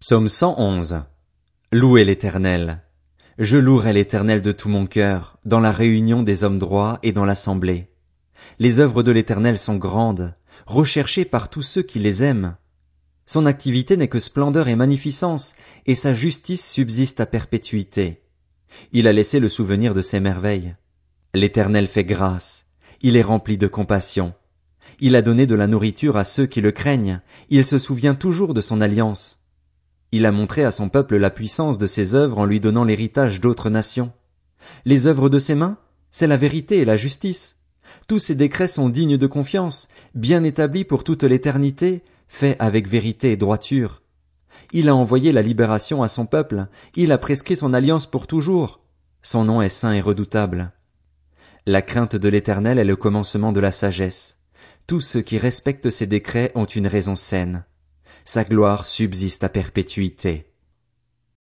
Psaume 111. Louez l'éternel. Je louerai l'éternel de tout mon cœur, dans la réunion des hommes droits et dans l'assemblée. Les œuvres de l'éternel sont grandes, recherchées par tous ceux qui les aiment. Son activité n'est que splendeur et magnificence, et sa justice subsiste à perpétuité. Il a laissé le souvenir de ses merveilles. L'éternel fait grâce. Il est rempli de compassion. Il a donné de la nourriture à ceux qui le craignent. Il se souvient toujours de son alliance. Il a montré à son peuple la puissance de ses œuvres en lui donnant l'héritage d'autres nations. Les œuvres de ses mains, c'est la vérité et la justice. Tous ses décrets sont dignes de confiance, bien établis pour toute l'éternité, faits avec vérité et droiture. Il a envoyé la libération à son peuple, il a prescrit son alliance pour toujours. Son nom est saint et redoutable. La crainte de l'éternel est le commencement de la sagesse. Tous ceux qui respectent ses décrets ont une raison saine sa gloire subsiste à perpétuité.